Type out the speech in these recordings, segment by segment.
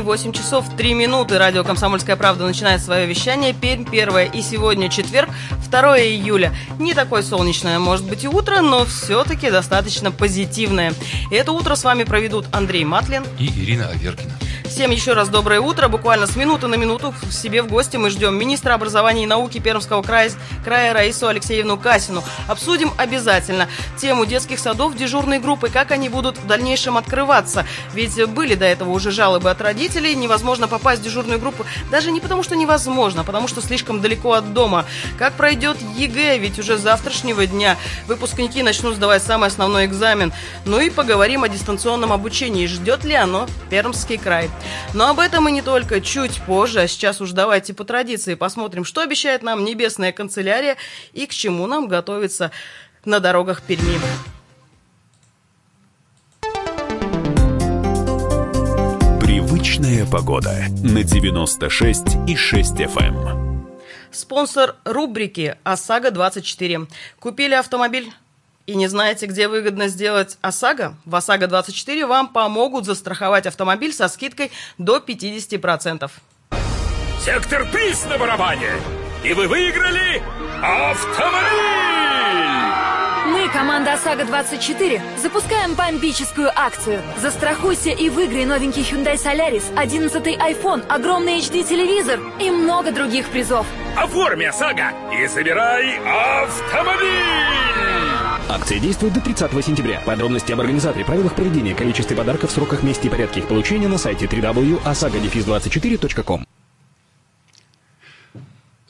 8 часов 3 минуты. Радио «Комсомольская правда» начинает свое вещание. Пермь первое. И сегодня четверг, 2 июля. Не такое солнечное, может быть, и утро, но все-таки достаточно позитивное. И это утро с вами проведут Андрей Матлин и Ирина Аверкина. Всем еще раз доброе утро. Буквально с минуты на минуту в себе в гости мы ждем министра образования и науки Пермского края, края Раису Алексеевну Касину. Обсудим обязательно тему детских садов дежурной группы, как они будут в дальнейшем открываться. Ведь были до этого уже жалобы от родителей, невозможно попасть в дежурную группу. Даже не потому, что невозможно, а потому что слишком далеко от дома. Как пройдет ЕГЭ, ведь уже завтрашнего дня выпускники начнут сдавать самый основной экзамен. Ну и поговорим о дистанционном обучении. Ждет ли оно Пермский край? Но об этом и не только чуть позже. А сейчас уж давайте по традиции посмотрим, что обещает нам небесная канцелярия и к чему нам готовиться на дорогах Перми. Привычная погода на 96 и 6 FM. Эм. Спонсор рубрики ОСАГО-24. Купили автомобиль и не знаете, где выгодно сделать ОСАГО? В ОСАГО-24 вам помогут застраховать автомобиль со скидкой до 50%. Сектор приз на барабане! И вы выиграли автомобиль! Мы, команда ОСАГО-24, запускаем бомбическую акцию. Застрахуйся и выиграй новенький Hyundai Solaris, 11 iPhone, огромный HD-телевизор и много других призов. Оформи ОСАГО и забирай автомобиль! Акция действует до 30 сентября. Подробности об организаторе, правилах проведения, количестве подарков, сроках, месте и порядке их получения на сайте www.osaga-24.com.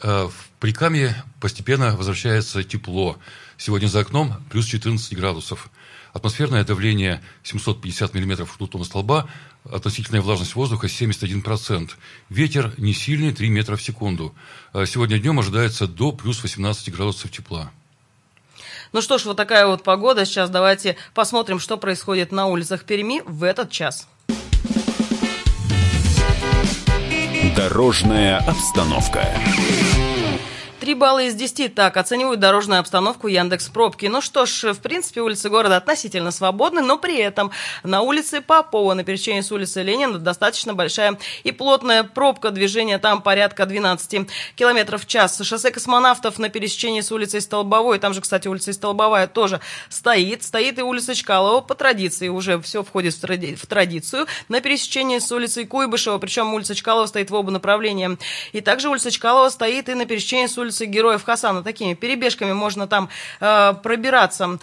Э, в Прикамье постепенно возвращается тепло. Сегодня за окном плюс 14 градусов. Атмосферное давление 750 мм ртутного столба, относительная влажность воздуха 71%. Ветер не сильный, 3 метра в секунду. Э, сегодня днем ожидается до плюс 18 градусов тепла. Ну что ж, вот такая вот погода. Сейчас давайте посмотрим, что происходит на улицах Перми в этот час. Дорожная обстановка. 3 балла из 10. Так, оценивают дорожную обстановку Яндекс Пробки. Ну что ж, в принципе, улицы города относительно свободны, но при этом на улице Попова, на пересечении с улицы Ленина, достаточно большая и плотная пробка движения. Там порядка 12 километров в час. Шоссе космонавтов на пересечении с улицей Столбовой, там же, кстати, улица Столбовая тоже стоит. Стоит и улица Чкалова по традиции, уже все входит в, тради в традицию. На пересечении с улицей Куйбышева, причем улица Чкалова стоит в оба направления. И также улица Чкалова стоит и на пересечении с улицей улицы Героев Хасана. Такими перебежками можно там э, пробираться.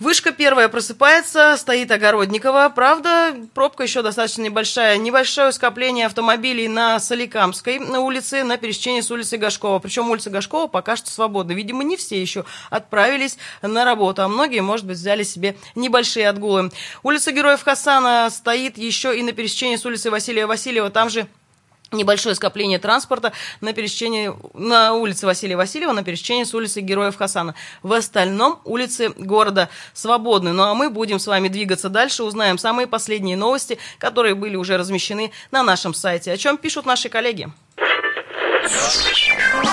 Вышка первая просыпается, стоит Огородникова. Правда, пробка еще достаточно небольшая. Небольшое скопление автомобилей на Соликамской улице, на пересечении с улицей Гашкова. Причем улица Гашкова пока что свободна. Видимо, не все еще отправились на работу, а многие, может быть, взяли себе небольшие отгулы. Улица Героев Хасана стоит еще и на пересечении с улицей Василия Васильева. Там же небольшое скопление транспорта на пересечении на улице Василия Васильева, на пересечении с улицей Героев Хасана. В остальном улицы города свободны. Ну а мы будем с вами двигаться дальше, узнаем самые последние новости, которые были уже размещены на нашем сайте. О чем пишут наши коллеги?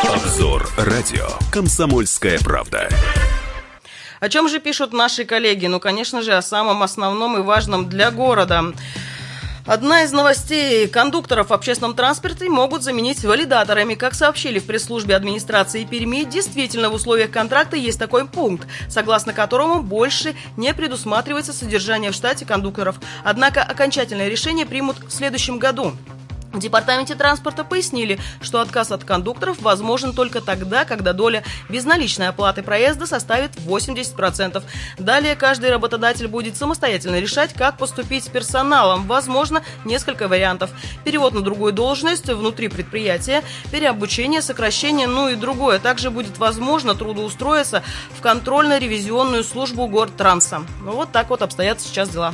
Обзор радио «Комсомольская правда». О чем же пишут наши коллеги? Ну, конечно же, о самом основном и важном для города. Одна из новостей. Кондукторов в общественном транспорте могут заменить валидаторами. Как сообщили в пресс-службе администрации Перми, действительно в условиях контракта есть такой пункт, согласно которому больше не предусматривается содержание в штате кондукторов. Однако окончательное решение примут в следующем году. В департаменте транспорта пояснили, что отказ от кондукторов возможен только тогда, когда доля безналичной оплаты проезда составит 80%. Далее каждый работодатель будет самостоятельно решать, как поступить с персоналом. Возможно, несколько вариантов. Перевод на другую должность внутри предприятия, переобучение, сокращение, ну и другое. Также будет возможно трудоустроиться в контрольно-ревизионную службу Гортранса. Ну вот так вот обстоят сейчас дела.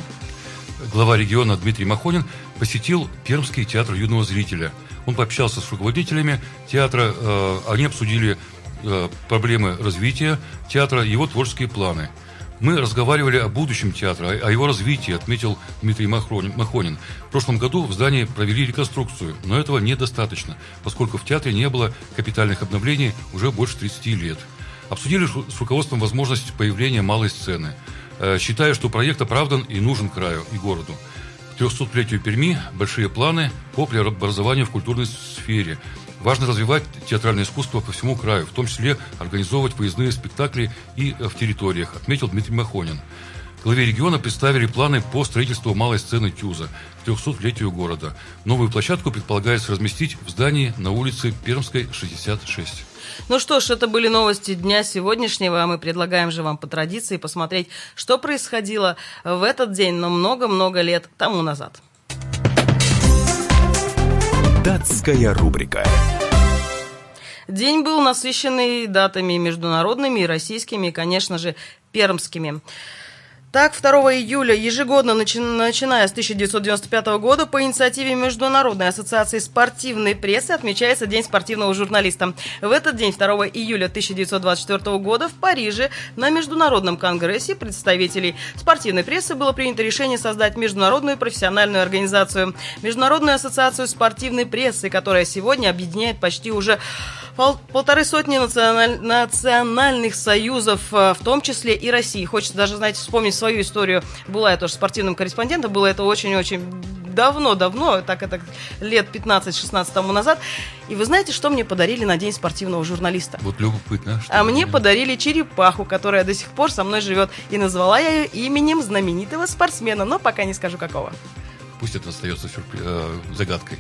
Глава региона Дмитрий Махонин посетил Пермский театр юного зрителя. Он пообщался с руководителями театра, э, они обсудили э, проблемы развития театра, его творческие планы. Мы разговаривали о будущем театра, о его развитии, отметил Дмитрий Махонин. В прошлом году в здании провели реконструкцию, но этого недостаточно, поскольку в театре не было капитальных обновлений уже больше 30 лет. Обсудили с руководством возможность появления малой сцены. Э, считая, что проект оправдан и нужен краю и городу. К 300-летию Перми большие планы по преобразованию в культурной сфере. Важно развивать театральное искусство по всему краю, в том числе организовывать выездные спектакли и в территориях, отметил Дмитрий Махонин. Главе региона представили планы по строительству малой сцены Тюза к 300-летию города. Новую площадку предполагается разместить в здании на улице Пермской, 66. Ну что ж, это были новости дня сегодняшнего, а мы предлагаем же вам по традиции посмотреть, что происходило в этот день, но много-много лет тому назад. Датская рубрика. День был насыщенный датами международными и российскими, и, конечно же, пермскими. Так, 2 июля ежегодно, начи начиная с 1995 года, по инициативе Международной ассоциации спортивной прессы отмечается День спортивного журналиста. В этот день, 2 июля 1924 года, в Париже на Международном конгрессе представителей спортивной прессы было принято решение создать Международную профессиональную организацию, Международную ассоциацию спортивной прессы, которая сегодня объединяет почти уже пол полторы сотни националь национальных союзов, э, в том числе и России. Хочется даже, знаете, вспомнить свою историю. Была я тоже спортивным корреспондентом, было это очень-очень давно-давно, так это лет 15-16 тому назад. И вы знаете, что мне подарили на День спортивного журналиста? Вот любопытно. А мне подарили черепаху, которая до сих пор со мной живет. И назвала я ее именем знаменитого спортсмена, но пока не скажу какого. Пусть это остается сюрпри... э, загадкой.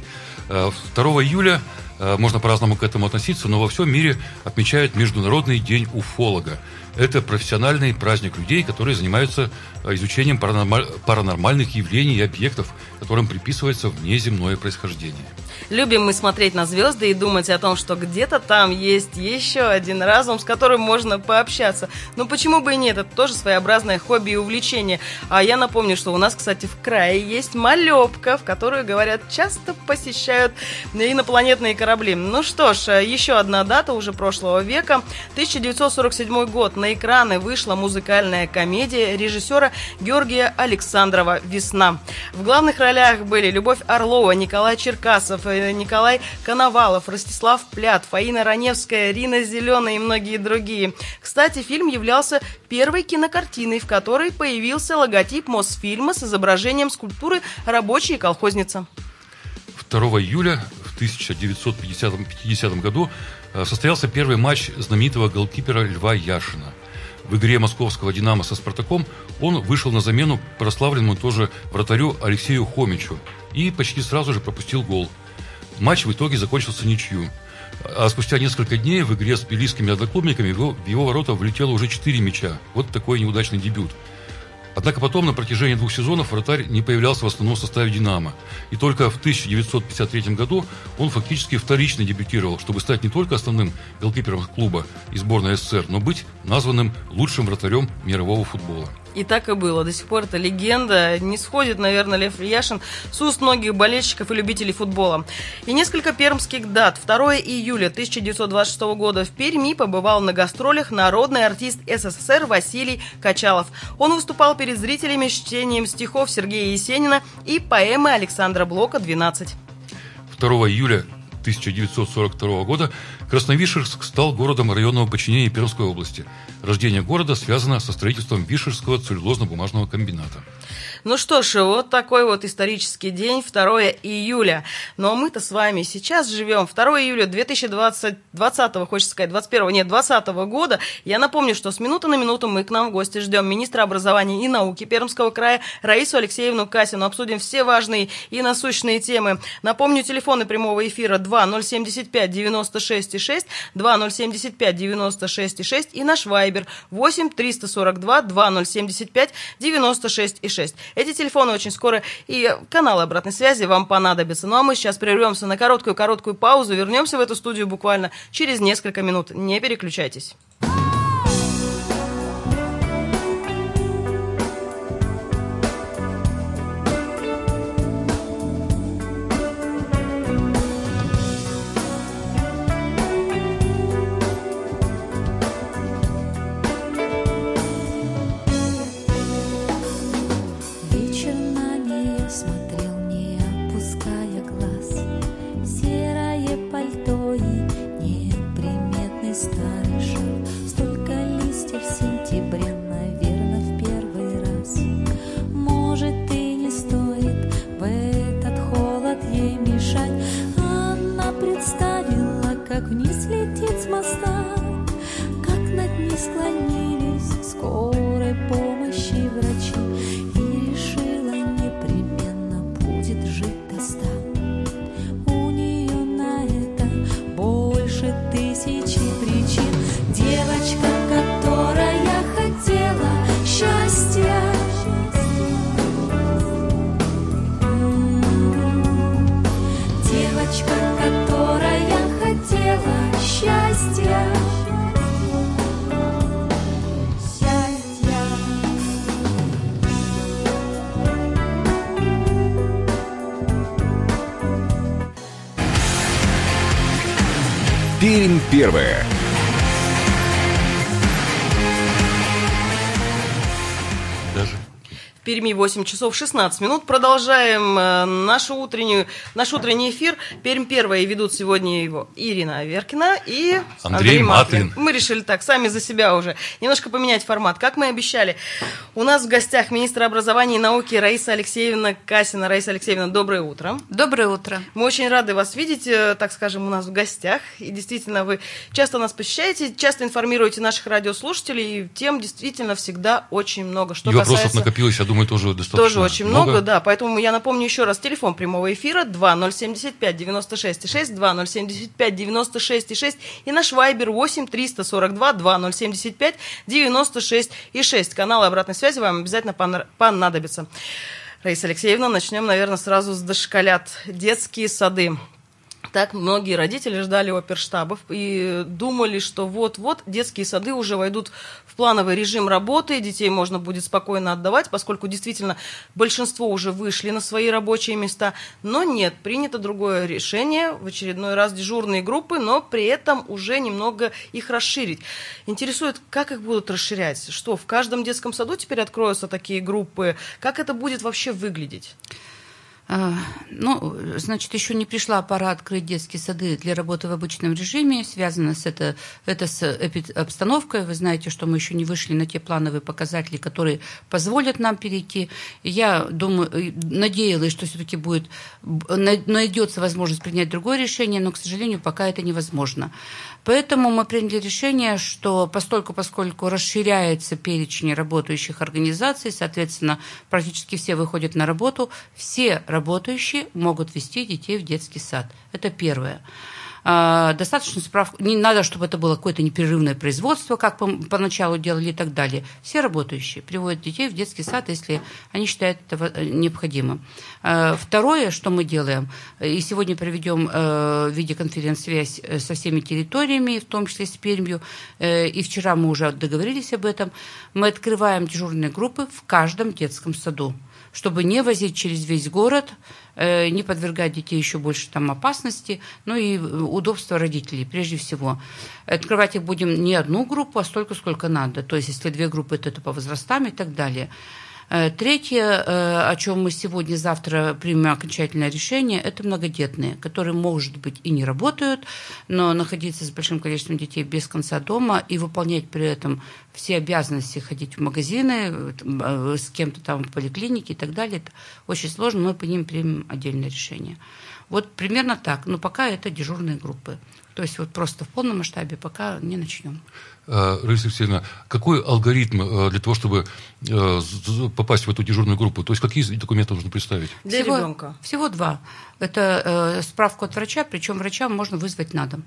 2 э, июля э, можно по-разному к этому относиться, но во всем мире отмечают Международный день уфолога. Это профессиональный праздник людей, которые занимаются изучением паранормальных явлений и объектов, которым приписывается внеземное происхождение. Любим мы смотреть на звезды и думать о том, что где-то там есть еще один разум, с которым можно пообщаться. Но почему бы и нет? Это тоже своеобразное хобби и увлечение. А я напомню, что у нас, кстати, в крае есть малепка, в которую, говорят, часто посещают инопланетные корабли. Ну что ж, еще одна дата уже прошлого века. 1947 год. На экраны вышла музыкальная комедия режиссера Георгия Александрова «Весна». В главных ролях были Любовь Орлова, Николай Черкасов, Николай Коновалов, Ростислав Плят, Фаина Раневская, Рина Зеленая и многие другие. Кстати, фильм являлся первой кинокартиной, в которой появился логотип Мосфильма с изображением скульптуры «Рабочая колхозница». 2 июля в 1950 году э, состоялся первый матч знаменитого голкипера Льва Яшина. В игре московского «Динамо» со «Спартаком» он вышел на замену прославленному тоже вратарю Алексею Хомичу и почти сразу же пропустил гол – Матч в итоге закончился ничью. А спустя несколько дней в игре с белийскими одноклубниками в его, в его ворота влетело уже 4 мяча. Вот такой неудачный дебют. Однако потом на протяжении двух сезонов вратарь не появлялся в основном составе «Динамо». И только в 1953 году он фактически вторично дебютировал, чтобы стать не только основным голкипером клуба и сборной СССР, но быть названным лучшим вратарем мирового футбола. И так и было. До сих пор это легенда. Не сходит, наверное, Лев Яшин с уст многих болельщиков и любителей футбола. И несколько пермских дат. 2 июля 1926 года в Перми побывал на гастролях народный артист СССР Василий Качалов. Он выступал перед зрителями с чтением стихов Сергея Есенина и поэмы Александра Блока «12». 2 июля 1942 года Красновишерск стал городом районного подчинения Пермской области. Рождение города связано со строительством Вишерского целлюлозно-бумажного комбината. Ну что ж, вот такой вот исторический день, 2 июля. Но мы-то с вами сейчас живем 2 июля 2020, 20, хочется сказать, 21, нет, 20 года. Я напомню, что с минуты на минуту мы к нам в гости ждем министра образования и науки Пермского края Раису Алексеевну Касину. Обсудим все важные и насущные темы. Напомню, телефоны прямого эфира 2075 96 6, 2075 96 6 и наш вайбер 8 342 2075 96 6. Эти телефоны очень скоро и каналы обратной связи вам понадобятся. Ну а мы сейчас прервемся на короткую-короткую паузу, вернемся в эту студию буквально через несколько минут. Не переключайтесь. дышать. Она представляет первое. Перми 8 часов 16 минут. Продолжаем э, нашу утреннюю, наш утренний эфир. Пермь первая. И ведут сегодня его Ирина Аверкина и Андрей Матлин. Мы решили так, сами за себя уже. Немножко поменять формат. Как мы обещали, у нас в гостях министр образования и науки Раиса Алексеевна Касина. Раиса Алексеевна, доброе утро. Доброе утро. Мы очень рады вас видеть, э, так скажем, у нас в гостях. И действительно, вы часто нас посещаете, часто информируете наших радиослушателей, и тем действительно всегда очень много. Что и вопросов касается... накопилось, я думаю, тоже достаточно Тоже очень много, да. Поэтому я напомню еще раз телефон прямого эфира 2075 96 6, 2075 96 6 и наш вайбер 8 342 2075 96 и 6. Каналы обратной связи вам обязательно пон- понадобятся. Раиса Алексеевна, начнем, наверное, сразу с дошколят. Детские сады. Так многие родители ждали оперштабов и думали, что вот-вот детские сады уже войдут в плановый режим работы, детей можно будет спокойно отдавать, поскольку действительно большинство уже вышли на свои рабочие места. Но нет, принято другое решение, в очередной раз дежурные группы, но при этом уже немного их расширить. Интересует, как их будут расширять? Что, в каждом детском саду теперь откроются такие группы? Как это будет вообще выглядеть? А, Ну, значит, еще не пришла пора открыть детские сады для работы в обычном режиме. Связано с это, это с обстановкой. Вы знаете, что мы еще не вышли на те плановые показатели, которые позволят нам перейти. Я думаю, и надеялась, что все-таки будет найдется возможность принять другое решение, но, к сожалению, пока это невозможно. Поэтому мы приняли решение, что постольку, поскольку расширяется перечень работающих организаций, соответственно, практически все выходят на работу, все работающие могут вести детей в детский сад. Это первое. А, Достаточно справку, не надо, чтобы это было какое-то непрерывное производство, как по- поначалу делали и так далее. Все работающие приводят детей в детский сад, если они считают это во- необходимым. А, Второе, что мы делаем, и сегодня проведем э, видеоконференц-связь э, со всеми территориями, в том числе с Пермью, э, и вчера мы уже договорились об этом, мы открываем дежурные группы в каждом детском саду чтобы не возить через весь город, э, не подвергать детей еще больше там опасности, ну и удобство родителей прежде всего. Открывать их будем не одну группу, а столько, сколько надо. То есть, если две группы, то это по возрастам и так далее. Э, Третье, э, о чем мы сегодня-завтра примем окончательное решение, это многодетные, которые, может быть, и не работают, но находиться с большим количеством детей без конца дома и выполнять при этом все обязанности, ходить в магазины, э, с кем-то там в поликлинике и так далее, это очень сложно, мы по ним примем отдельное решение. Вот примерно так, но пока это дежурные группы. То есть вот просто в полном масштабе пока не начнем. Э, Раиса Алексеевна, какой алгоритм э, для того, чтобы э, попасть в эту дежурную группу? То есть какие документы нужно представить? Для всего, ребенка. Всего два. Это справку от врача, причем врача можно вызвать на дом.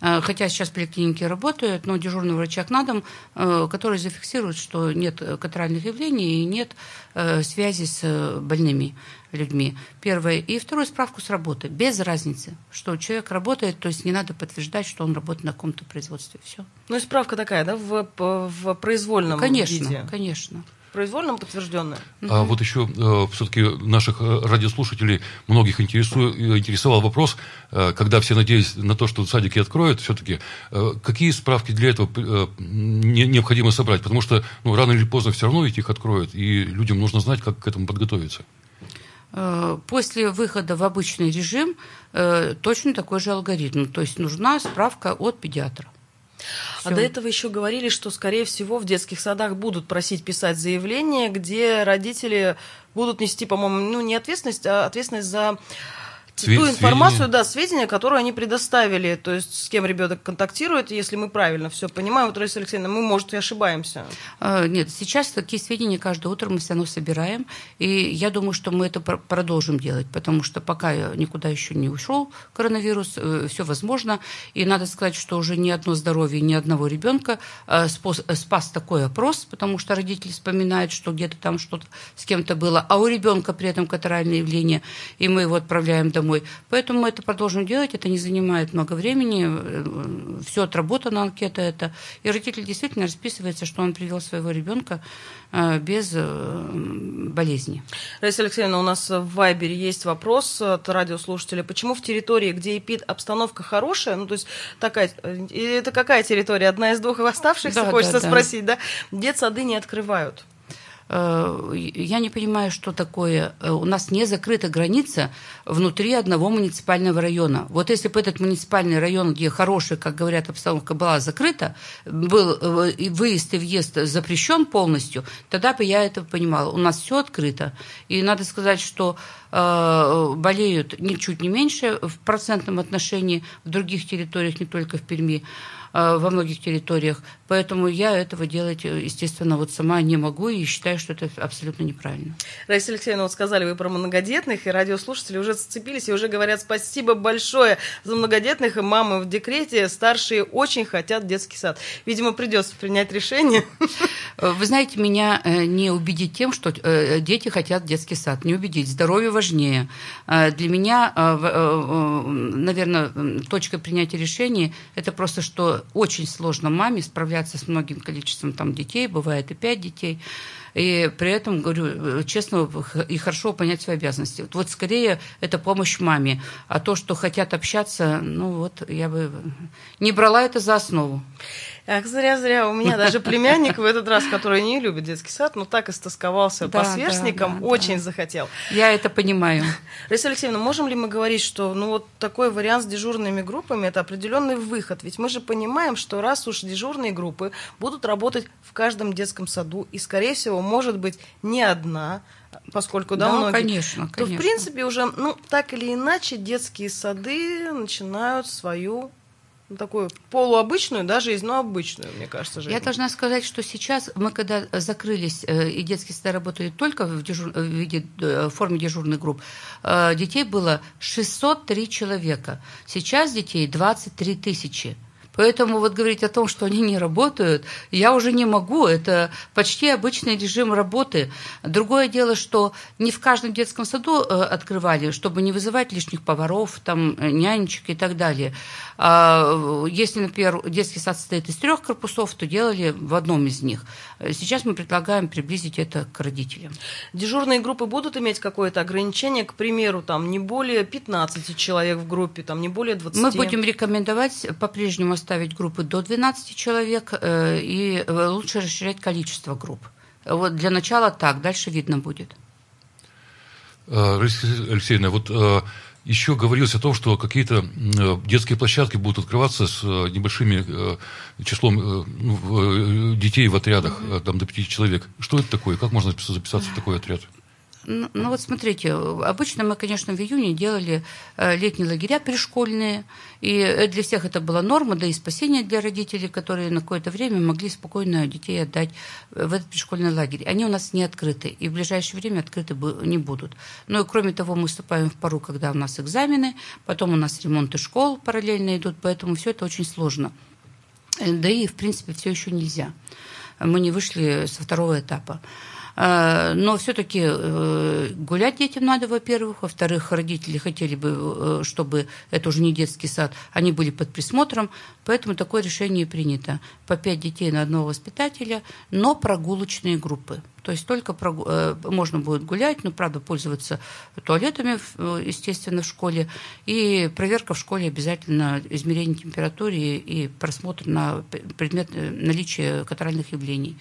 Э, Хотя сейчас поликлиники работают, но дежурный врачах на дом, э, который зафиксирует, что нет э, катаральных явлений и нет связи с больными людьми. Первое. И второе, справку с работы. Без разницы, что человек работает, то есть не надо подтверждать, что он работает на каком-то производстве. Все. Ну и справка такая, да, в, в произвольном Конечно, виде? конечно. Произвольном подтвержденная. А вот еще все-таки наших э, радиослушателей многих интересу- э, интересовал вопрос, э, когда все надеялись на то, что садики откроют, все-таки какие справки для этого э, не- необходимо собрать? Потому что ну, рано или поздно все равно ведь их откроют, и людям нужно знать, как к этому подготовиться. Э, После выхода в обычный режим э, точно такой же алгоритм. То есть нужна справка от педиатра. А Всё. до этого еще говорили, что, скорее всего, в детских садах будут просить писать заявление, где родители будут нести, по-моему, ну, не ответственность, а ответственность за Све- ту информацию, сведения. да, сведения, которые они предоставили, то есть с кем ребенок контактирует, если мы правильно все понимаем. Вот, Раиса Алексеевна, мы, может, и ошибаемся. Э, Нет, сейчас такие сведения каждое утро мы все равно собираем. И я думаю, что мы это пр- продолжим делать, потому что пока никуда еще не ушел коронавирус, все возможно. И надо сказать, что уже ни одно здоровье ни одного ребенка э, спос- э, спас такой опрос, потому что родители вспоминают, что где-то там что-то с кем-то было, а у ребенка при этом катаральное явление, и мы его отправляем домой домой. Поэтому мы это продолжим делать, это не занимает много времени, э, все отработано, анкета это. И родитель действительно расписывается, что он привел своего ребенка э, без болезни. Раиса Алексеевна, у нас в Вайбере есть вопрос от радиослушателя. Почему в территории, где ЭПИД обстановка хорошая, ну то есть такая, это какая территория? Одна из двух оставшихся, да, хочется да, спросить, да? да? Детсады не открывают. Э, я не понимаю, что такое. Э, у нас не закрыта граница внутри одного муниципального района. Вот если бы этот муниципальный район, где хорошая, как говорят, обстановка была закрыта, был э, выезд и въезд запрещен полностью, тогда бы я это понимала. У нас все открыто. И надо сказать, что болеют ничуть не меньше в процентном отношении в других территориях, не только в Перми. Во многих территориях. Поэтому я этого делать, э, естественно, вот сама не могу и считаю, что это абсолютно неправильно. Раиса Алексеевна, вот сказали вы про многодетных, и радиослушатели уже зацепились и уже говорят спасибо большое за многодетных, и мамы в декрете, старшие очень хотят детский сад. Видимо, придется принять решение. Э, вы знаете, меня не убедить тем, что дети хотят детский сад. Не убедить. Здоровье важнее. Для меня, наверное, точка принятия решения – это просто, что очень сложно маме справляться с многим количеством там, детей, бывает и пять детей. И при этом, говорю, честно и хорошо понять свои обязанности. Вот, вот скорее это помощь маме. А то, что хотят общаться, ну вот я бы не брала это за основу. Ах, зря-зря. У меня даже племянник в этот раз, который не любит детский сад, но так истосковался да, по сверстникам, да, да, очень да. захотел. Я это понимаю. Раиса Алексеевна, можем ли мы говорить, что ну вот такой вариант с дежурными группами – это определенный выход? Ведь мы же понимаем, что раз уж дежурные группы будут работать в каждом детском саду, и, скорее всего, может быть, не одна, поскольку да, да многие, конечно, то в принципе уже ну так или иначе детские сады начинают свою ну, такую полуобычную, даже из, ну, обычную, мне кажется, жизнь. Я должна сказать, что сейчас мы, когда закрылись, э, и детские сады работали только в, дежур... в виде э, в форме дежурных групп, э, детей было 603 человека. Сейчас детей 23 тысячи. Поэтому вот говорить о том, что они не работают, я уже не могу. Это почти обычный режим работы. Другое дело, что не в каждом детском саду э, открывали, чтобы не вызывать лишних поваров, там, э, нянечек и так далее. А, если, например, детский сад состоит из трех корпусов, то делали в одном из них. Сейчас мы предлагаем приблизить это к родителям. Дежурные группы будут иметь какое-то ограничение, к примеру, там не более 15 человек в группе, там не более 20? Мы будем рекомендовать по-прежнему ставить группы до 12 человек э, и э, лучше расширять количество групп. Вот для начала так, дальше видно будет. Э, Алексеевна, вот еще говорилось о том, что какие-то детские площадки будут открываться с небольшими числом ну, детей в отрядах, там до пяти человек. Что это такое? Как можно записаться в такой отряд? Ну, ну вот смотрите, обычно мы, конечно, в июне делали э, летние лагеря пришкольные, и э, для всех это была норма, да и спасение для родителей, которые на какое-то время могли спокойно детей отдать в этот пришкольный лагерь. Они у нас не открыты, и в ближайшее время открыты не будут. Ну и кроме того, мы вступаем в пару, когда у нас экзамены, потом у нас ремонты школ параллельно идут, поэтому все это очень сложно. Э, да и, в принципе, все еще нельзя. Мы не вышли со второго этапа. А, но все-таки э, гулять детям надо, во-первых. Во-вторых, родители хотели бы, э, чтобы это уже не детский сад, они были под присмотром. Поэтому такое решение принято. По пять детей на одного воспитателя, но прогулочные группы. То есть только. Э, можно будет гулять, но, правда, пользоваться туалетами, естественно, в школе. И проверка в школе обязательно измерение температуры и просмотр на предмет наличия катаральных явлений.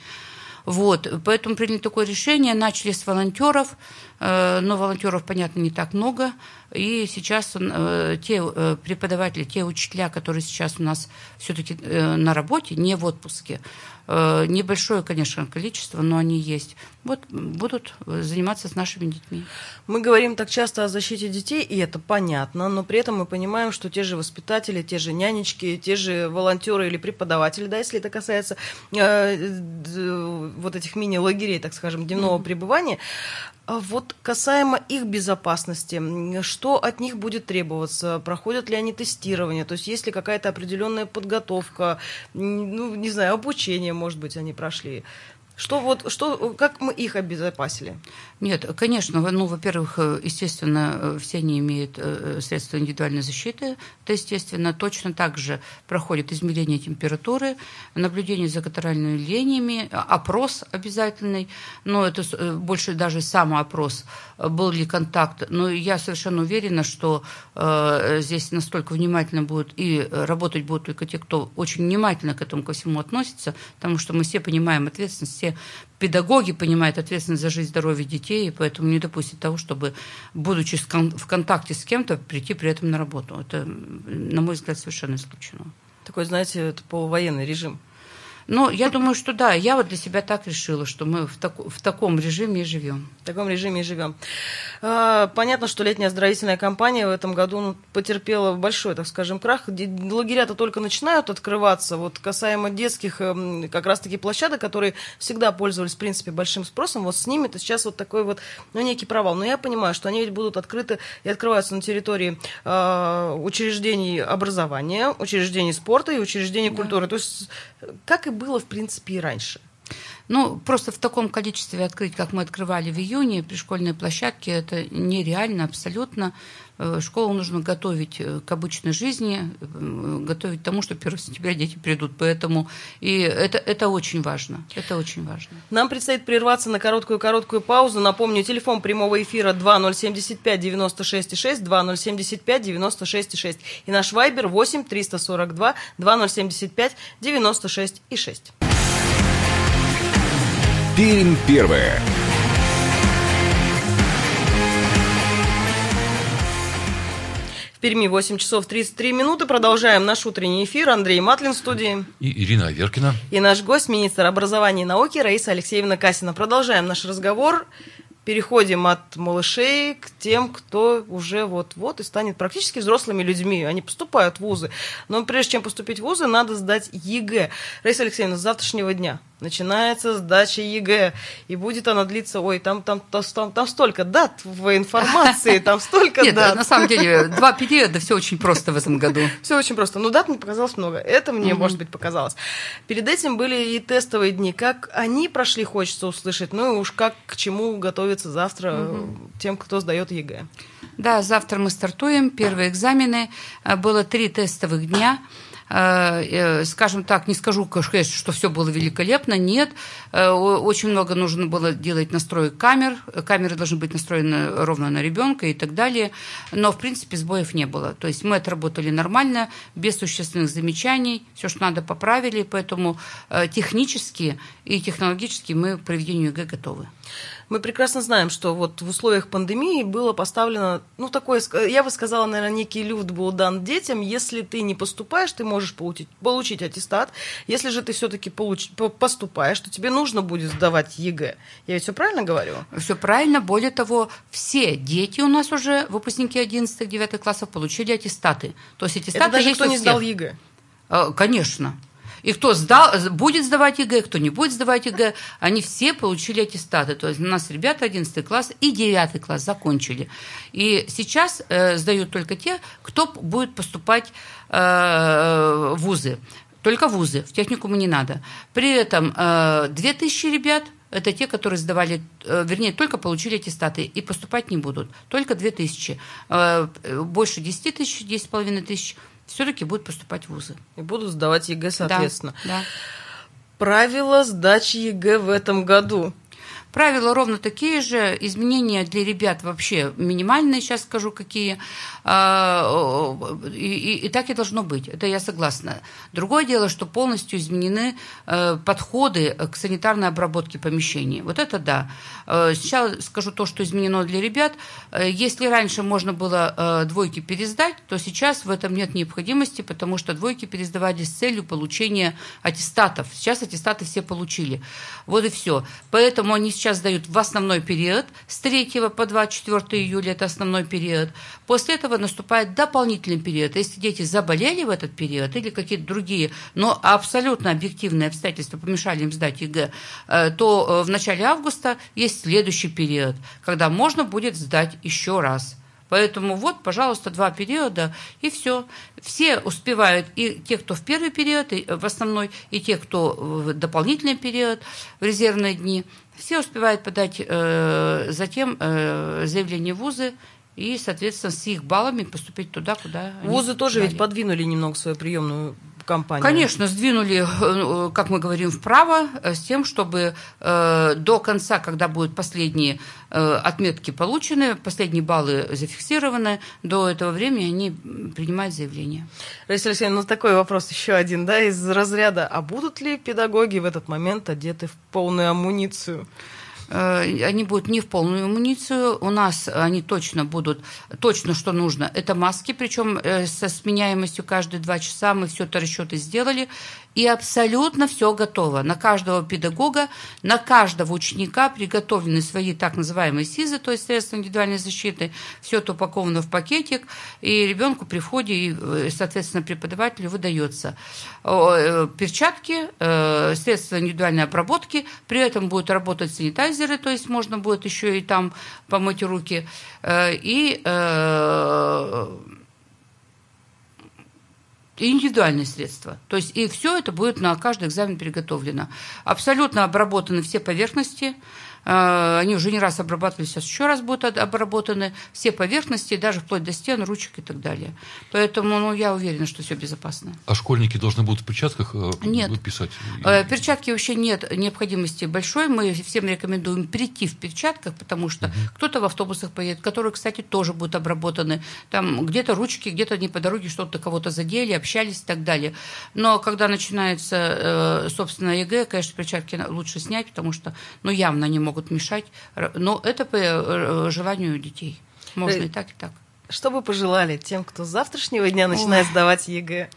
Вот, поэтому приняли такое решение, начали с волонтеров, э, но волонтеров, понятно, не так много. И сейчас э, те э, преподаватели, те учителя, которые сейчас у нас все-таки на работе, не в отпуске, небольшое, конечно, количество, но они есть, вот будут заниматься с нашими детьми. Мы говорим так часто о защите детей, и это понятно, но при этом мы понимаем, что те же воспитатели, те же нянечки, те же волонтеры или преподаватели, да, если это касается э, вот этих мини-лагерей, так скажем, дневного mm-hmm. пребывания, а вот касаемо их безопасности, что от них будет требоваться? Проходят ли они тестирование? То есть есть ли какая-то определенная подготовка, ну, не знаю, обучение, может быть, они прошли? Что вот, что, как мы их обезопасили? Нет, конечно, ну, во-первых, э, естественно, э, все они имеют э, средства индивидуальной защиты, это естественно. Точно так же проходит измерение температуры, наблюдение за катаральными линиями, опрос обязательный, но это больше даже самоопрос, был ли контакт. Но я совершенно уверена, что здесь настолько внимательно будут и работать будут только те, кто очень внимательно к этому ко всему относится, потому что мы все понимаем ответственность, все педагоги понимают ответственность за жизнь, здоровье детей, и поэтому не допустят того, чтобы, будучи в контакте с кем-то, прийти при этом на работу. Это, на мой взгляд, совершенно исключено. Такой, знаете, это полувоенный режим. Ну, я думаю, что да, я вот для себя так решила, что мы в, так, в таком режиме и живем. В таком режиме и живем. А, понятно, что летняя оздоровительная кампания в этом году ну, потерпела большой, так скажем, крах. Лагеря-то только начинают открываться. Вот касаемо детских эм, как раз-таки площадок, которые всегда пользовались, в принципе, большим спросом, вот с ними-то сейчас вот такой вот, ну, некий провал. Но я понимаю, что они ведь будут открыты и открываются на территории э, учреждений образования, учреждений спорта и учреждений да. культуры. То есть, как и было, в принципе, и раньше. Ну, просто в таком количестве открыть, как мы открывали в июне, при школьной площадке, это нереально абсолютно. Э, школу нужно готовить э, к обычной жизни, э, готовить к тому, что 1 сентября дети придут. Поэтому и это, это очень важно. Это очень важно. Нам предстоит прерваться на короткую-короткую паузу. Напомню, телефон прямого эфира 2075 96 6, 2075 96 6. И наш вайбер 8 342 2075 96 и 6. Пермь первая. В Перми 8 часов 33 минуты. Продолжаем наш утренний эфир. Андрей Матлин в студии. И Ирина Аверкина. И наш гость, министр образования и науки Раиса Алексеевна Касина. Продолжаем наш разговор переходим от малышей к тем, кто уже вот-вот и станет практически взрослыми людьми. Они поступают в вузы. Но прежде чем поступить в вузы, надо сдать ЕГЭ. Раиса Алексеевна, с завтрашнего дня начинается сдача ЕГЭ, и будет она длиться, ой, там, там, там, там столько дат в информации, там столько Нет, дат. на самом деле, два периода, все очень просто в этом году. Все очень просто. Ну, дат мне показалось много. Это мне, может быть, показалось. Перед этим были и тестовые дни. Как они прошли, хочется услышать. Ну, и уж как к чему готовиться завтра тем, кто сдает ЕГЭ. Да, завтра мы стартуем. Первые экзамены. Было три тестовых дня. Э, э, скажем так, не скажу, конечно, что все было великолепно, нет. Э, очень много нужно было делать настроек камер. Камеры должны быть настроены ровно на ребенка и так далее. Но, в принципе, сбоев не было. То есть мы отработали нормально, без существенных замечаний. Все, что надо, поправили. Поэтому технически и технологически мы к проведению ЕГЭ готовы. Мы прекрасно знаем, что вот в условиях пандемии было поставлено, ну, такое, я бы сказала, наверное, некий люфт был дан детям. Если ты не поступаешь, ты можешь получить, получить аттестат. Если же ты все-таки получ, поступаешь, то тебе нужно будет сдавать ЕГЭ. Я ведь все правильно говорю? Все правильно. Более того, все дети у нас уже, выпускники 11-9 классов, получили аттестаты. То есть аттестаты Это даже есть кто не сдал ЕГЭ? Конечно. И кто сдал, будет сдавать ЕГЭ, кто не будет сдавать ЕГЭ, они все получили аттестаты. То есть у нас ребята 11 класс и 9 класс закончили. И сейчас э, сдают только те, кто будет поступать э, в вузы. Только вузы, в техникуму не надо. При этом э, 2000 ребят – это те, которые сдавали, э, вернее, только получили аттестаты и поступать не будут. Только 2000. Э, больше 10 тысяч, 10,5 тысяч – все-таки будут поступать в вузы. И будут сдавать ЕГЭ, соответственно. Да, да. Правила сдачи ЕГЭ в этом году. Правила ровно такие же, изменения для ребят вообще минимальные, сейчас скажу какие. А, и, и, и так и должно быть, это я согласна. Другое дело, что полностью изменены э, подходы к санитарной обработке помещений. Вот это да. Э, сейчас скажу то, что изменено для ребят. Э, если раньше можно было двойки пересдать, то сейчас в этом нет необходимости, потому что двойки пересдавали с целью получения аттестатов. Сейчас аттестаты все получили. Вот и все. Поэтому они сейчас дают в основной период с 3 по 24 июля, это основной период. После этого наступает дополнительный период. Если дети заболели в этот период или какие-то другие, но абсолютно объективные обстоятельства помешали им сдать ЕГЭ, э, то э, в начале августа есть следующий период, когда можно будет сдать еще раз Поэтому вот, пожалуйста, два периода, и все. Все успевают, и те, кто в первый период, и в основной, и те, кто в дополнительный период, в резервные дни, все успевают подать э, затем э, заявление в вузы, и, соответственно, с их баллами поступить туда, куда Вузы тоже ведь подвинули немного свою приемную компанию. Конечно, сдвинули, э, как мы говорим, вправо э, с тем, чтобы э, до конца, когда будут последние отметки получены, последние баллы зафиксированы, до этого времени они принимают заявление. Раиса Алексеевна, ну такой вопрос еще один, да, из разряда, а будут ли педагоги в этот момент одеты в полную амуницию? Э, они будут не в полную амуницию. У нас они точно будут, точно что нужно. Это маски, причем э, со сменяемостью каждые два часа мы все это расчеты сделали и абсолютно все готово. На каждого педагога, на каждого ученика приготовлены свои так называемые СИЗы, то есть средства индивидуальной защиты. Все это упаковано в пакетик, и ребенку при входе, и, э, соответственно, преподавателю выдается. Перчатки, средства индивидуальной обработки, при этом будут работать санитайзеры, то есть можно будет еще и там помыть руки, и индивидуальные средства. То есть и все это будет на каждый экзамен приготовлено. Абсолютно обработаны все поверхности, они уже не раз обрабатывались, сейчас еще раз будут обработаны все поверхности, даже вплоть до стен, ручек и так далее. Поэтому ну, я уверена, что все безопасно. А школьники должны будут в перчатках э, нет. писать? Э, перчатки вообще нет необходимости большой. Мы всем рекомендуем прийти в перчатках, потому что угу. кто-то в автобусах поедет, которые, кстати, тоже будут обработаны. Там где-то ручки, где-то не по дороге что-то кого-то задели, общались и так далее. Но когда начинается, э, собственно, ЕГЭ, конечно, перчатки лучше снять, потому что ну, явно не могут могут мешать. Но это по э, желанию детей. Можно и так, и так. Что бы пожелали тем, кто с завтрашнего дня начинает Ой. сдавать ЕГЭ?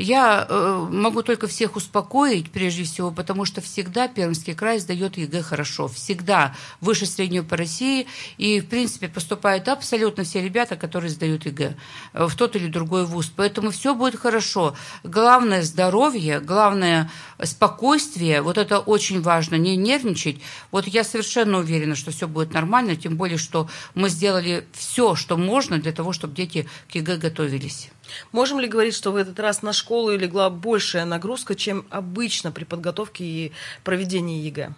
Я э, могу только всех успокоить, прежде всего, потому что всегда Пермский край сдает ЕГЭ хорошо. Всегда выше среднего по России. И, в принципе, поступают абсолютно все ребята, которые сдают ЕГЭ э, в тот или другой вуз. Поэтому все будет хорошо. Главное здоровье, главное спокойствие. Вот это очень важно, не нервничать. Вот я совершенно уверена, что все будет нормально, тем более, что мы сделали все, что можно для того, чтобы дети к ЕГЭ готовились. Можем ли говорить, что в этот раз на школу легла большая нагрузка, чем обычно при подготовке и проведении ЕГЭ?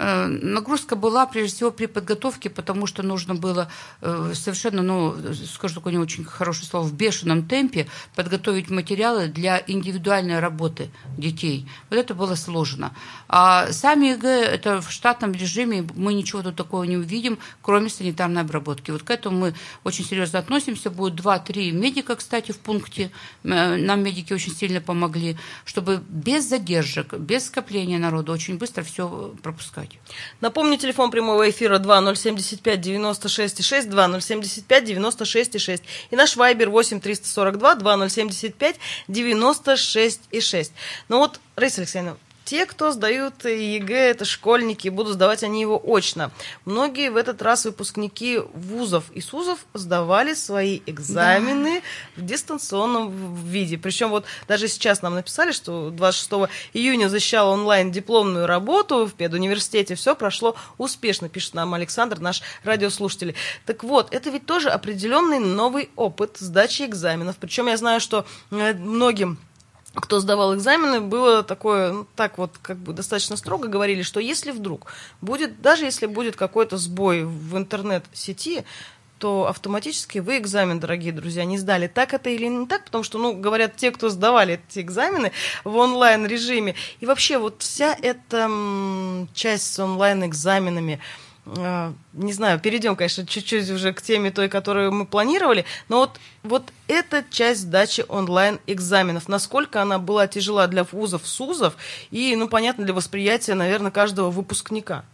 Э, нагрузка была прежде всего при подготовке, потому что нужно было э, совершенно, ну, скажу такое не очень хорошее слово, в бешеном темпе подготовить материалы для индивидуальной работы детей. Вот это было сложно. А сами ЕГЭ, это в штатном режиме, мы ничего тут такого не увидим, кроме санитарной обработки. Вот к этому мы очень серьезно относимся. Будет два-три медика, кстати, в пункте. Э, нам медики очень сильно помогли, чтобы без задержек, без скопления народа очень быстро все пропускать делать. Напомню, телефон прямого эфира 2075 96 6, 2075 96 6. И наш вайбер 8 342 2075 96 6. Ну вот, Раиса Алексеевна, те, кто сдают ЕГЭ, это школьники, будут сдавать они его очно. Многие в этот раз выпускники вузов и СУЗов сдавали свои экзамены да. в дистанционном виде. Причем вот даже сейчас нам написали, что 26 июня защищал онлайн дипломную работу в педуниверситете. Все прошло успешно, пишет нам Александр, наш радиослушатель. Так вот, это ведь тоже определенный новый опыт сдачи экзаменов. Причем я знаю, что э, многим кто сдавал экзамены, было такое, ну, так вот, как бы достаточно строго говорили, что если вдруг будет, даже если будет какой-то сбой в интернет-сети, то автоматически вы экзамен, дорогие друзья, не сдали. Так это или не так? Потому что, ну, говорят те, кто сдавали эти экзамены в онлайн-режиме. И вообще вот вся эта часть с онлайн-экзаменами, не знаю, перейдем, конечно, чуть-чуть уже к теме той, которую мы планировали, но вот, вот эта часть сдачи онлайн-экзаменов, насколько она была тяжела для вузов, СУЗов и, ну, понятно, для восприятия, наверное, каждого выпускника?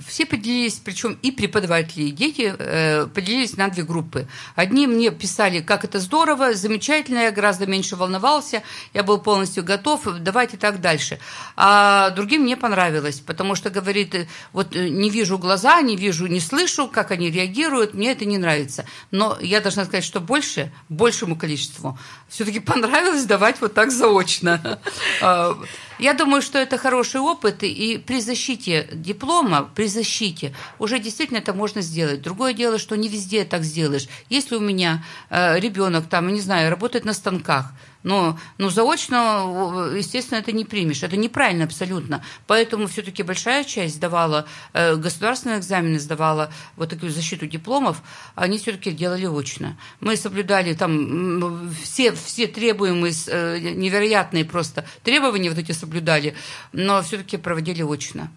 А, все поделились, причем и преподаватели, и дети э, поделились на две группы. Одни мне писали, как это здорово, замечательно, я гораздо меньше волновался, я был полностью готов, давайте так дальше. А другим мне понравилось, потому что, говорит, э, вот э, не вижу глаза, не вижу, не слышу, как они реагируют, мне это не нравится. Но я должна сказать, что больше, большему количеству все-таки понравилось давать вот так заочно. Я думаю, что это хороший опыт, и при защите диплома, при защите, уже действительно это можно сделать. Другое дело, что не везде так сделаешь. Если у меня э, ребенок там, не знаю, работает на станках, но, но заочно, естественно, это не примешь. Это неправильно абсолютно. Поэтому все-таки большая часть сдавала, э, государственные экзамены сдавала, вот такую защиту дипломов, они все-таки делали очно. Мы соблюдали там все, все требуемые, э, невероятные просто требования вот эти соблюдали, но все-таки проводили очно.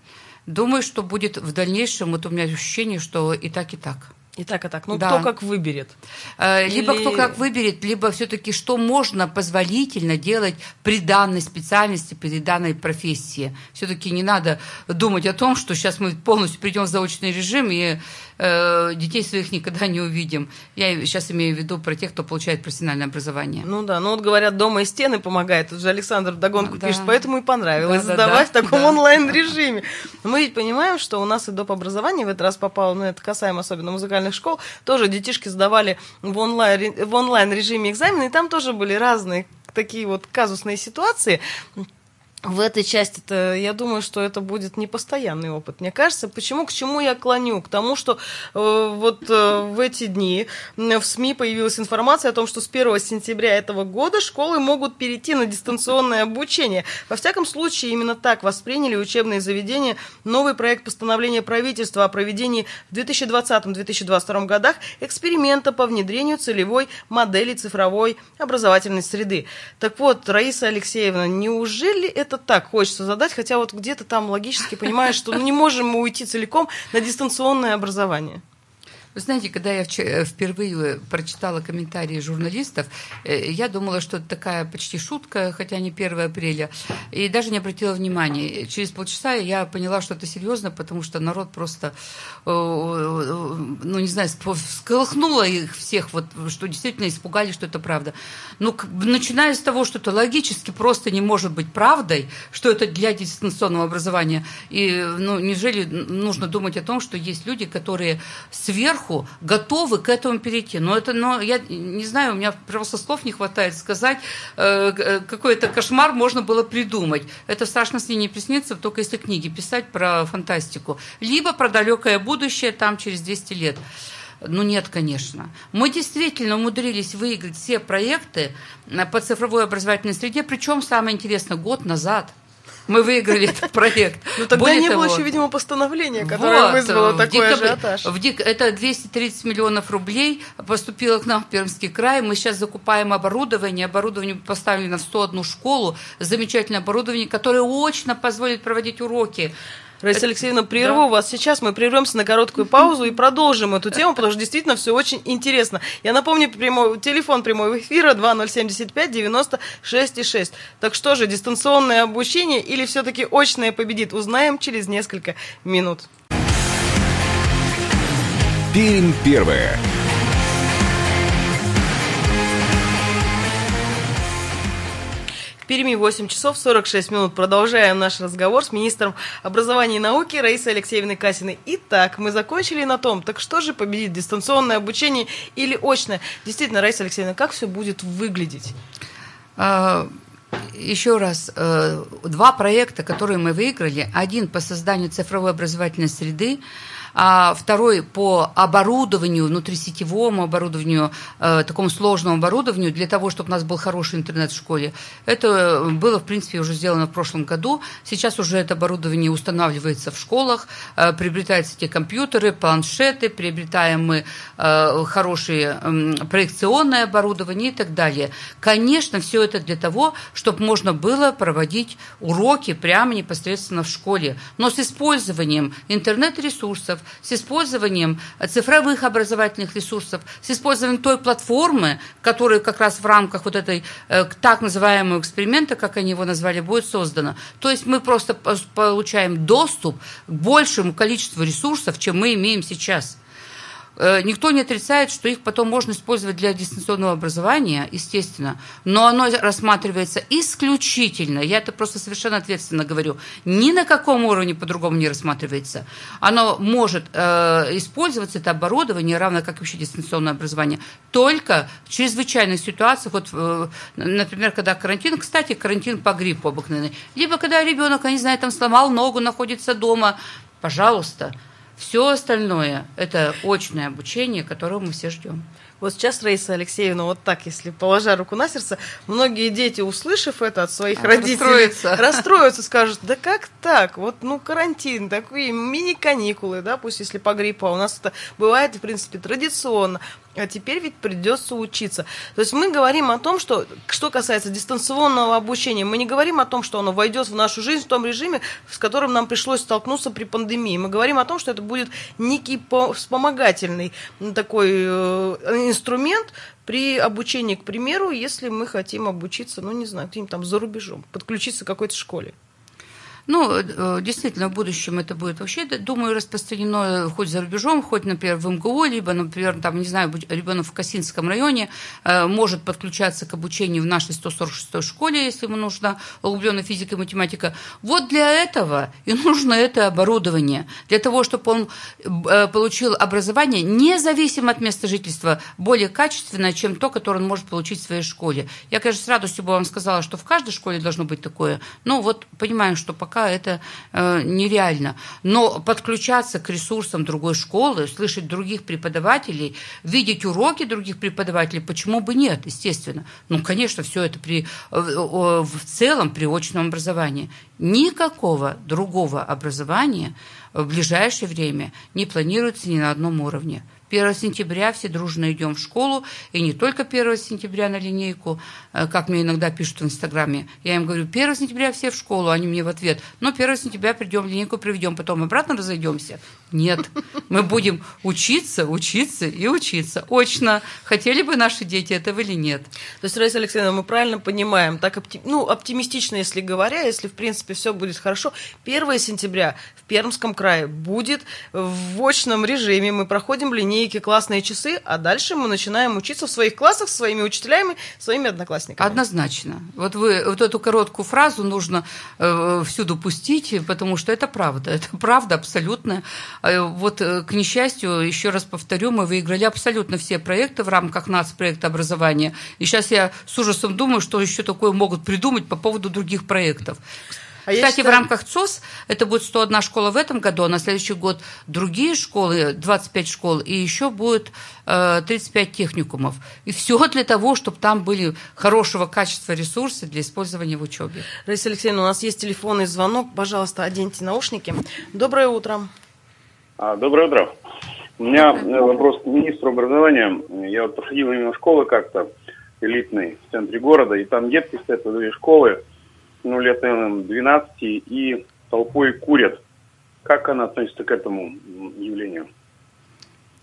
Думаю, что будет в дальнейшем, вот у меня ощущение, что и так, и так. И так, и так. Ну, Да. кто как выберет. Э, Либо Или- кто как выберет, либо все-таки что можно позволительно делать при данной специальности, при данной профессии. Все-таки не надо думать о том, что сейчас мы полностью придем в заочный режим и э, детей своих никогда не увидим. Я сейчас имею в виду про тех, кто получает профессиональное образование. Ну да, ну вот говорят, дома и стены помогает. Тут же Александр вдогонку Да. пишет, поэтому и понравилось Да, да, сдавать да, в таком да. онлайн-режиме. Мы ведь понимаем, что у нас и доп. образование в этот раз попало, ну это касаемо особенно музыкальных школ, тоже детишки сдавали в онлайн, в онлайн-режиме экзамены, и там тоже были разные такие вот казусные ситуации. В этой части-то я думаю, что это будет непостоянный опыт. Мне кажется, почему, к чему я клоню? К тому, что э, вот э, в эти дни в СМИ появилась информация о том, что с 1 сентября этого года школы могут перейти на дистанционное обучение. Во всяком случае, именно так восприняли учебные заведения новый проект постановления правительства о проведении в 2020-2022 годах эксперимента по внедрению целевой модели цифровой образовательной среды. Так вот, Раиса Алексеевна, неужели это так хочется задать, хотя вот где-то там логически понимаешь, что ну, не можем мы уйти целиком на дистанционное образование? Вы знаете, когда я вчера- впервые прочитала комментарии журналистов, э, я думала, что это такая почти шутка, хотя не 1 апреля, и даже не обратила внимания. Через полчаса я поняла, что это серьезно, потому что народ просто, э, э, ну не знаю, всколыхнуло их всех, вот, что действительно испугались, что это правда. Ну, начиная с того, что это логически просто не может быть правдой, что это для дистанционного образования, и ну, неужели нужно думать о том, что есть люди, которые сверху готовы к этому перейти. Но это, но я не знаю, у меня просто слов не хватает сказать, э, э, какой-то кошмар можно было придумать. Это страшно с ней не приснится, только если книги писать про фантастику. Либо про далекое будущее там через 200 лет. Ну нет, конечно. Мы действительно умудрились выиграть все проекты э, по цифровой образовательной среде, причем, самое интересное, год назад. Мы выиграли этот проект. Ну тогда Более не было того, еще, видимо, постановления, которое вот, вызвало такой декабре- ажиотаж. в дек- Это 230 миллионов рублей поступило к нам в Пермский край. Мы сейчас закупаем оборудование. Оборудование поставлено в 101 школу. Замечательное оборудование, которое очно позволит проводить уроки. Раиса Алексеевна, прерву вас сейчас. Мы прервемся на короткую паузу и продолжим эту тему, потому что действительно все очень интересно. Я напомню, прямой, телефон прямого эфира 2075 96 6. Так что же, дистанционное обучение или все-таки очное победит? Узнаем через несколько минут. Пермь первая. Перми 8 часов 46 минут. Продолжаем наш разговор с министром образования и науки Раисой Алексеевной Касиной. Итак, мы закончили на том, так что же победит, дистанционное обучение или очное? Действительно, Раиса Алексеевна, как все будет выглядеть? А, Еще раз, э, два проекта, которые мы выиграли. Один по созданию цифровой образовательной среды, а второй по оборудованию, внутрисетевому оборудованию, э, такому сложному оборудованию, для того, чтобы у нас был хороший интернет в школе. Это было, в принципе, уже сделано в прошлом году. Сейчас уже это оборудование устанавливается в школах, э, приобретаются эти компьютеры, планшеты, приобретаем мы э, хорошее м, проекционное оборудование и так далее. Конечно, все это для того, чтобы можно было проводить уроки прямо непосредственно в школе, но с использованием интернет-ресурсов, с использованием э, цифровых образовательных ресурсов, с использованием той платформы, которая как раз в рамках вот этой э, так называемого эксперимента, как они его назвали, будет создана. То есть мы просто получаем доступ к большему количеству ресурсов, чем мы имеем сейчас. Э, никто не отрицает, что их потом можно использовать для дистанционного образования, естественно, но оно рассматривается исключительно, я это просто совершенно ответственно говорю, ни на каком уровне по-другому не рассматривается. Оно может э, использоваться, это оборудование, равно как вообще дистанционное образование, только в чрезвычайных ситуациях, вот, э, например, когда карантин, кстати, карантин по гриппу обыкновенный, либо когда ребенок, я не знаю, там сломал ногу, находится дома, пожалуйста, все остальное – это очное обучение, которого мы все ждем. Вот сейчас, Раиса Алексеевна, вот так, если положа руку на сердце, многие дети, услышав это от своих а, родителей, расстроятся. расстроятся, скажут, да как так? Вот, ну, карантин, такие мини-каникулы, да, пусть если по гриппу, а у нас это бывает, в принципе, традиционно. А теперь ведь придется учиться. То есть мы говорим о том, что, что касается дистанционного обучения, мы не говорим о том, что оно войдет в нашу жизнь в том режиме, с которым нам пришлось столкнуться при пандемии. Мы говорим о том, что это будет некий вспомогательный такой э, инструмент при обучении, к примеру, если мы хотим обучиться, ну, не знаю, где-нибудь там за рубежом, подключиться к какой-то школе. Ну, э, действительно, в будущем это будет вообще, думаю, распространено хоть за рубежом, хоть, например, в МГУ, либо, например, там, не знаю, ребенок в Касинском районе э, может подключаться к обучению в нашей 146-й школе, если ему нужна углубленная физика и математика. Вот для этого и нужно это оборудование, для того, чтобы он э, получил образование, независимо от места жительства, более качественное, чем то, которое он может получить в своей школе. Я, конечно, с радостью бы вам сказала, что в каждой школе должно быть такое, но вот понимаю, что пока пока это э, нереально. Но подключаться к ресурсам другой школы, слышать других преподавателей, видеть уроки других преподавателей, почему бы нет, естественно. Ну, конечно, все это при, э, в целом при очном образовании. Никакого другого образования в ближайшее время не планируется ни на одном уровне. 1 сентября все дружно идем в школу, и не только 1 сентября на линейку, э, как мне иногда пишут в Инстаграме. Я им говорю, 1 сентября все в школу, они мне в ответ, но 1 сентября придем линейку, приведем, потом обратно разойдемся. Нет, мы будем учиться, учиться и учиться. Очно. Хотели бы наши дети этого или нет? То есть, Раиса Алексеевна, мы правильно понимаем, так опти... ну, оптимистично, если говоря, если, в принципе, все будет хорошо, 1 сентября в Пермском крае будет в очном режиме, мы проходим линейку линейки, классные часы, а дальше мы начинаем учиться в своих классах с своими учителями, своими одноклассниками. Однозначно. Вот вы вот эту короткую фразу нужно э, всюду пустить, потому что это правда. Это правда абсолютно. Э, вот, э, к несчастью, еще раз повторю, мы выиграли абсолютно все проекты в рамках нацпроекта образования. И сейчас я с ужасом думаю, что еще такое могут придумать по поводу других проектов. А Кстати, считаю... в рамках ЦОС это будет 101 школа в этом году, а на следующий год другие школы, 25 школ, и еще будет э, 35 техникумов. И все для того, чтобы там были хорошего качества ресурсы для использования в учебе. Раиса Алексеевна, у нас есть телефонный звонок. Пожалуйста, оденьте наушники. Доброе утро. А, доброе утро. У меня доброе. вопрос к министру образования. Я вот проходил мимо школы как-то, элитной, в центре города, и там детки стоят во две школы, ну, лет, наверное, 12, и толпой курят. Как она относится к этому явлению?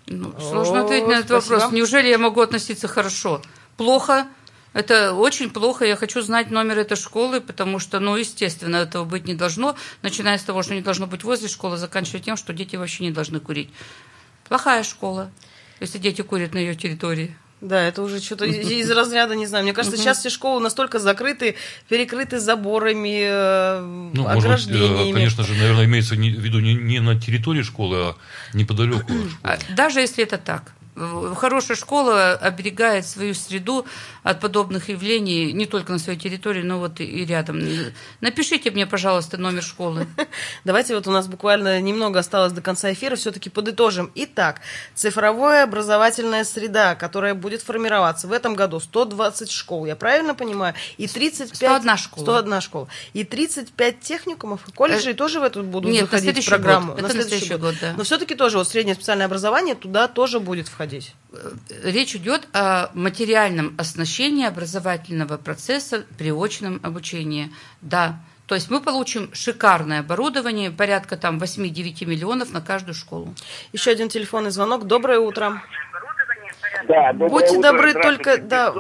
Ну, сложно ответить на этот спасибо. вопрос. Неужели я могу относиться хорошо? Плохо. Это очень плохо. Я хочу знать номер этой школы, потому что, ну, естественно, этого быть не должно. Начиная с того, что не должно быть возле школы, заканчивая тем, что дети вообще не должны курить. Плохая школа, если дети курят на ее территории. Да, это уже что-то из разряда, не знаю. Мне кажется, сейчас все школы настолько закрыты, перекрыты заборами, э, ну, ограждениями. Может, конечно же, наверное, имеется в виду не на территории школы, а неподалеку. А даже если это так. Хорошая школа оберегает свою среду от подобных явлений не только на своей территории, но вот и рядом. Напишите мне, пожалуйста, номер школы. Давайте вот у нас буквально немного осталось до конца эфира, все-таки подытожим. Итак, цифровая образовательная среда, которая будет формироваться в этом году 120 школ, я правильно понимаю? И 35... 101 школа. 101 школа. И 35 техникумов и колледжей э... тоже в эту будут Нет, заходить в программу. Год. Это на следующий, следующий год, да. Но все-таки тоже вот среднее специальное образование туда тоже будет входить. Э, речь идет о материальном оснащении образовательного процесса при очном обучении. Да, то есть мы получим шикарное оборудование, порядка там 8-9 миллионов на каждую школу. Еще один телефонный звонок. Доброе утро. Да, доброе Будьте утро. добры, только да,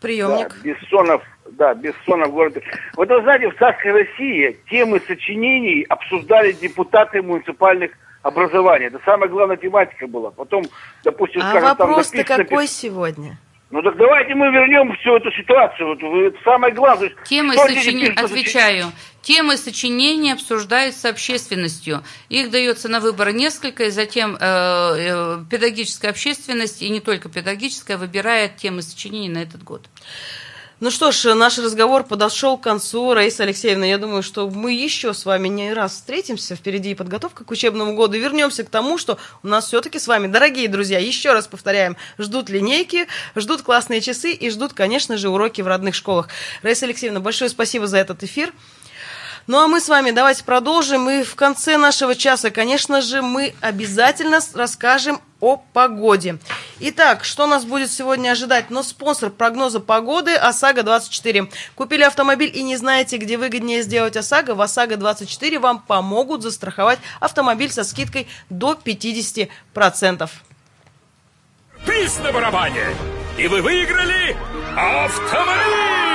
приемник. Да, Бессонов, да, Бессонов город. Вот вы знаете, в царской России темы сочинений обсуждали депутаты муниципальных образование. Это самая главная тематика была. Потом, допустим, А скажем, там вопрос-то написано- какой сегодня? Ну так давайте мы вернем всю эту ситуацию. Вот вы- это самое главное. Темы сочинения, отвечаю, темы сочинения обсуждаются общественностью. Их дается на выбор несколько, и затем э, э, педагогическая общественность, и не только педагогическая, выбирает темы сочинений на этот год. Ну что ж, наш разговор подошел к концу. Раиса Алексеевна, я думаю, что мы еще с вами не раз встретимся. Впереди подготовка к учебному году. Вернемся к тому, что у нас все-таки с вами, дорогие друзья, еще раз повторяем, ждут линейки, ждут классные часы и ждут, конечно же, уроки в родных школах. Раиса Алексеевна, большое спасибо за этот эфир. Ну а мы с вами давайте продолжим. И в конце нашего часа, конечно же, мы обязательно расскажем о погоде. Итак, что нас будет сегодня ожидать? Но спонсор прогноза погоды ОСАГО-24. Купили автомобиль и не знаете, где выгоднее сделать ОСАГО? В ОСАГО-24 вам помогут застраховать автомобиль со скидкой до 50%. Приз на барабане! И вы выиграли автомобиль!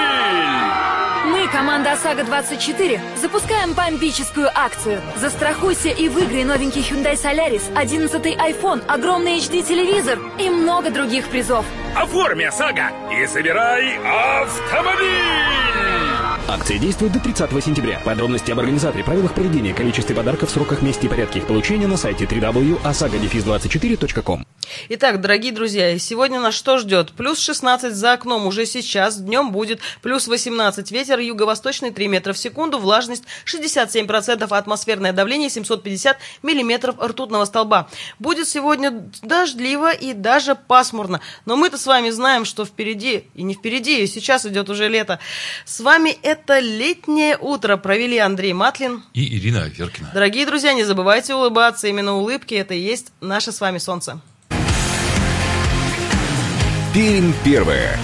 Команда ОСАГО-24, запускаем бомбическую акцию. Застрахуйся и выиграй новенький Hyundai Solaris, 11 iPhone, огромный HD-телевизор и много других призов. Оформи ОСАГО и забирай автомобиль! Акция действует до 30 сентября. Подробности об организаторе, правилах поведения, количестве подарков, сроках, месте и порядке их получения на сайте www.osagodefис24.com. Итак, дорогие друзья, сегодня нас что ждет? Плюс 16 за окном уже сейчас, днем будет плюс 18, ветер юго-восточный 3 метра в секунду, влажность 67%, а атмосферное давление 750 миллиметров ртутного столба. Будет сегодня дождливо и даже пасмурно, но мы-то с вами знаем, что впереди, и не впереди, и сейчас идет уже лето. С вами летнее утро провели Андрей Матлин. И Ирина Веркина. Дорогие друзья, не забывайте улыбаться, именно улыбки это и есть наше с вами солнце. Пермь первое.